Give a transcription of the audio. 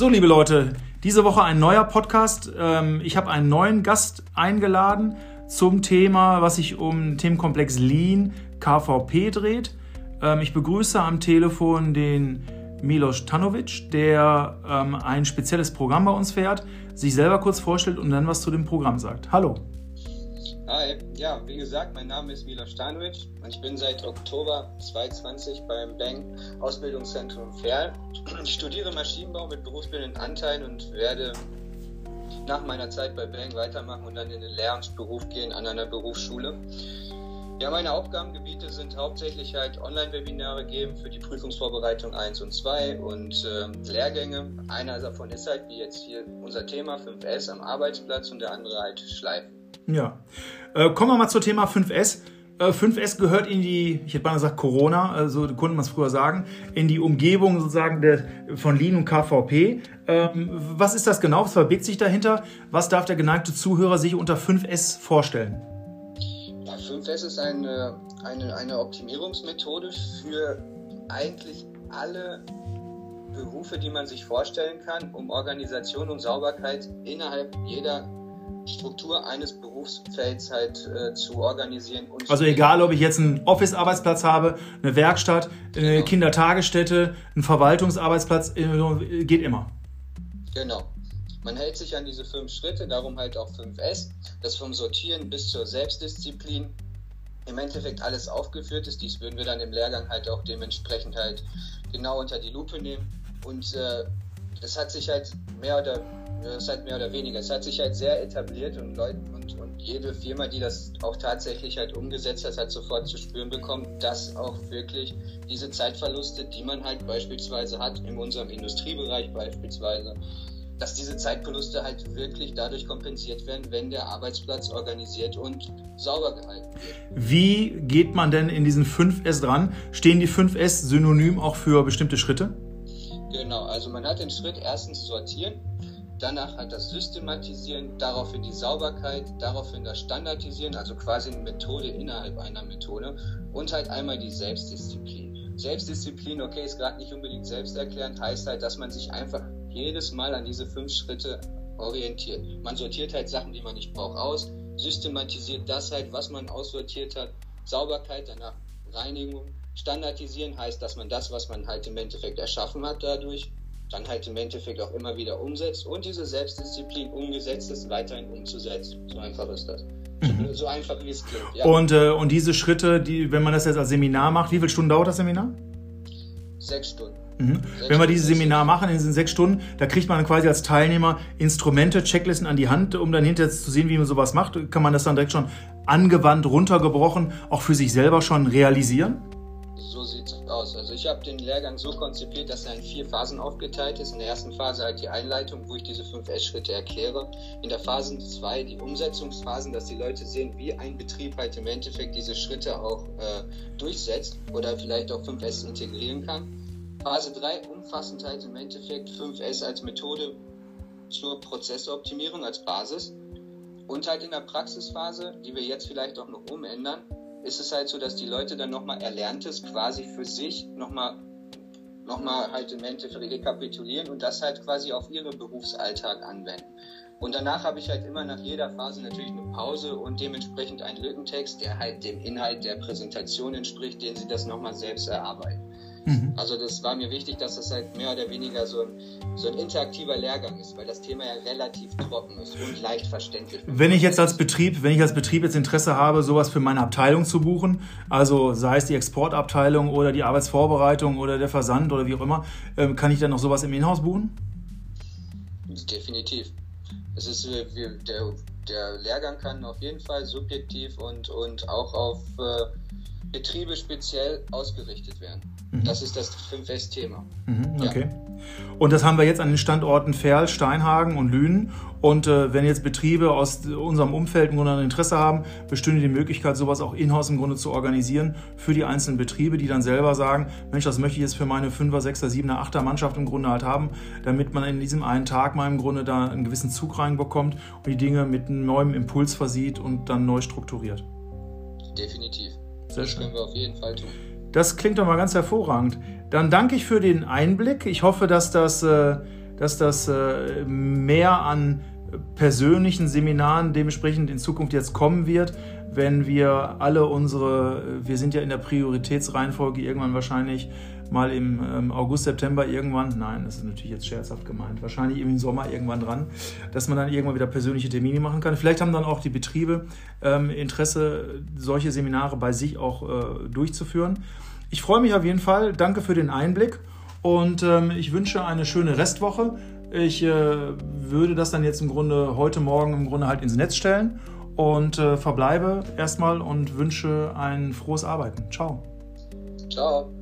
So, liebe Leute, diese Woche ein neuer Podcast. Ähm, ich habe einen neuen Gast eingeladen zum Thema, was sich um den Themenkomplex Lean KVP dreht. Ähm, ich begrüße am Telefon den Milos Tanovic, der ähm, ein spezielles Programm bei uns fährt, sich selber kurz vorstellt und dann was zu dem Programm sagt. Hallo. Hi, ja, wie gesagt, mein Name ist Milos Stanovic und ich bin seit Oktober 2020 beim Bank Ausbildungszentrum Ferl. Ich studiere Maschinenbau mit berufsbildenden Anteilen und werde nach meiner Zeit bei Bank weitermachen und dann in den Lehramtsberuf gehen an einer Berufsschule. Ja, meine Aufgabengebiete sind hauptsächlich halt Online-Webinare geben für die Prüfungsvorbereitung 1 und 2 und äh, Lehrgänge. Einer davon ist halt, wie jetzt hier unser Thema 5S am Arbeitsplatz und der andere halt Schleifen. Ja. Äh, kommen wir mal zum Thema 5S. Äh, 5S gehört in die, ich hätte mal gesagt Corona, also konnte man es früher sagen, in die Umgebung sozusagen der, von Lean und KVP. Ähm, was ist das genau? Was verbirgt sich dahinter? Was darf der geneigte Zuhörer sich unter 5S vorstellen? Ja, 5S ist eine, eine, eine Optimierungsmethode für eigentlich alle Berufe, die man sich vorstellen kann, um Organisation und Sauberkeit innerhalb jeder Struktur eines Berufsfelds halt äh, zu organisieren. also egal, ob ich jetzt einen Office-Arbeitsplatz habe, eine Werkstatt, eine genau. Kindertagesstätte, einen Verwaltungsarbeitsplatz, äh, geht immer. Genau. Man hält sich an diese fünf Schritte, darum halt auch 5S, das vom Sortieren bis zur Selbstdisziplin im Endeffekt alles aufgeführt ist. Dies würden wir dann im Lehrgang halt auch dementsprechend halt genau unter die Lupe nehmen. Und äh, das hat sich halt mehr oder das ist halt mehr oder weniger. Es hat sich halt sehr etabliert und Leute und, und jede Firma, die das auch tatsächlich halt umgesetzt hat, hat sofort zu spüren bekommen, dass auch wirklich diese Zeitverluste, die man halt beispielsweise hat, in unserem Industriebereich beispielsweise, dass diese Zeitverluste halt wirklich dadurch kompensiert werden, wenn der Arbeitsplatz organisiert und sauber gehalten wird. Wie geht man denn in diesen 5S dran? Stehen die 5S synonym auch für bestimmte Schritte? Genau, also man hat den Schritt erstens sortieren, danach halt das Systematisieren, daraufhin die Sauberkeit, daraufhin das Standardisieren, also quasi eine Methode innerhalb einer Methode und halt einmal die Selbstdisziplin. Selbstdisziplin, okay, ist gerade nicht unbedingt selbsterklärend, heißt halt, dass man sich einfach jedes Mal an diese fünf Schritte orientiert. Man sortiert halt Sachen, die man nicht braucht, aus, systematisiert das halt, was man aussortiert hat, Sauberkeit, danach Reinigung, Standardisieren heißt, dass man das, was man halt im Endeffekt erschaffen hat, dadurch dann halt im Endeffekt auch immer wieder umsetzt und diese Selbstdisziplin umgesetzt ist, weiterhin umzusetzen. So einfach ist das. Mhm. So einfach wie es klingt. Ja. Und, äh, und diese Schritte, die, wenn man das jetzt als Seminar macht, wie viele Stunden dauert das Seminar? Sechs Stunden. Mhm. Wenn wir dieses Seminar machen in diesen sechs Stunden, da kriegt man quasi als Teilnehmer Instrumente, Checklisten an die Hand, um dann hinterher zu sehen, wie man sowas macht. Kann man das dann direkt schon angewandt, runtergebrochen, auch für sich selber schon realisieren? Aus. Also ich habe den Lehrgang so konzipiert, dass er in vier Phasen aufgeteilt ist. In der ersten Phase halt die Einleitung, wo ich diese fünf S-Schritte erkläre. In der Phase 2 die Umsetzungsphasen, dass die Leute sehen, wie ein Betrieb halt im Endeffekt diese Schritte auch äh, durchsetzt oder vielleicht auch 5S integrieren kann. Phase 3 umfassend halt im Endeffekt 5S als Methode zur Prozessoptimierung als Basis. Und halt in der Praxisphase, die wir jetzt vielleicht auch noch umändern, ist es halt so, dass die Leute dann nochmal Erlerntes quasi für sich nochmal noch mal halt im Endeffekt rekapitulieren und das halt quasi auf ihren Berufsalltag anwenden. Und danach habe ich halt immer nach jeder Phase natürlich eine Pause und dementsprechend einen Lückentext, der halt dem Inhalt der Präsentation entspricht, den sie das nochmal selbst erarbeiten. Mhm. Also das war mir wichtig, dass das halt mehr oder weniger so ein, so ein interaktiver Lehrgang ist, weil das Thema ja relativ trocken ist und leicht verständlich. Wenn ich jetzt als Betrieb, wenn ich als Betrieb jetzt Interesse habe, sowas für meine Abteilung zu buchen, also sei es die Exportabteilung oder die Arbeitsvorbereitung oder der Versand oder wie auch immer, ähm, kann ich dann noch sowas im Inhouse buchen? Definitiv. Es ist äh, der, der Lehrgang kann auf jeden Fall subjektiv und, und auch auf äh, Betriebe speziell ausgerichtet werden. Mhm. Das ist das 5S-Thema. Mhm, okay. Ja. Und das haben wir jetzt an den Standorten Ferl, Steinhagen und Lünen. Und äh, wenn jetzt Betriebe aus unserem Umfeld im Grunde ein Interesse haben, bestünde die Möglichkeit, sowas auch in-house im Grunde zu organisieren für die einzelnen Betriebe, die dann selber sagen, Mensch, das möchte ich jetzt für meine 5er, 6er, 7er, 8er Mannschaft im Grunde halt haben, damit man in diesem einen Tag mal im Grunde da einen gewissen Zug reinbekommt und die Dinge mit einem neuen Impuls versieht und dann neu strukturiert. Definitiv. Sehr das schön. können wir auf jeden Fall tun. Das klingt doch mal ganz hervorragend. Dann danke ich für den Einblick. Ich hoffe, dass das, äh, dass das äh, mehr an persönlichen Seminaren dementsprechend in Zukunft jetzt kommen wird, wenn wir alle unsere, wir sind ja in der Prioritätsreihenfolge irgendwann wahrscheinlich mal im ähm, August, September irgendwann, nein, das ist natürlich jetzt scherzhaft gemeint, wahrscheinlich im Sommer irgendwann dran, dass man dann irgendwann wieder persönliche Termine machen kann. Vielleicht haben dann auch die Betriebe ähm, Interesse, solche Seminare bei sich auch äh, durchzuführen. Ich freue mich auf jeden Fall. Danke für den Einblick und ähm, ich wünsche eine schöne Restwoche. Ich äh, würde das dann jetzt im Grunde heute Morgen im Grunde halt ins Netz stellen und äh, verbleibe erstmal und wünsche ein frohes Arbeiten. Ciao. Ciao.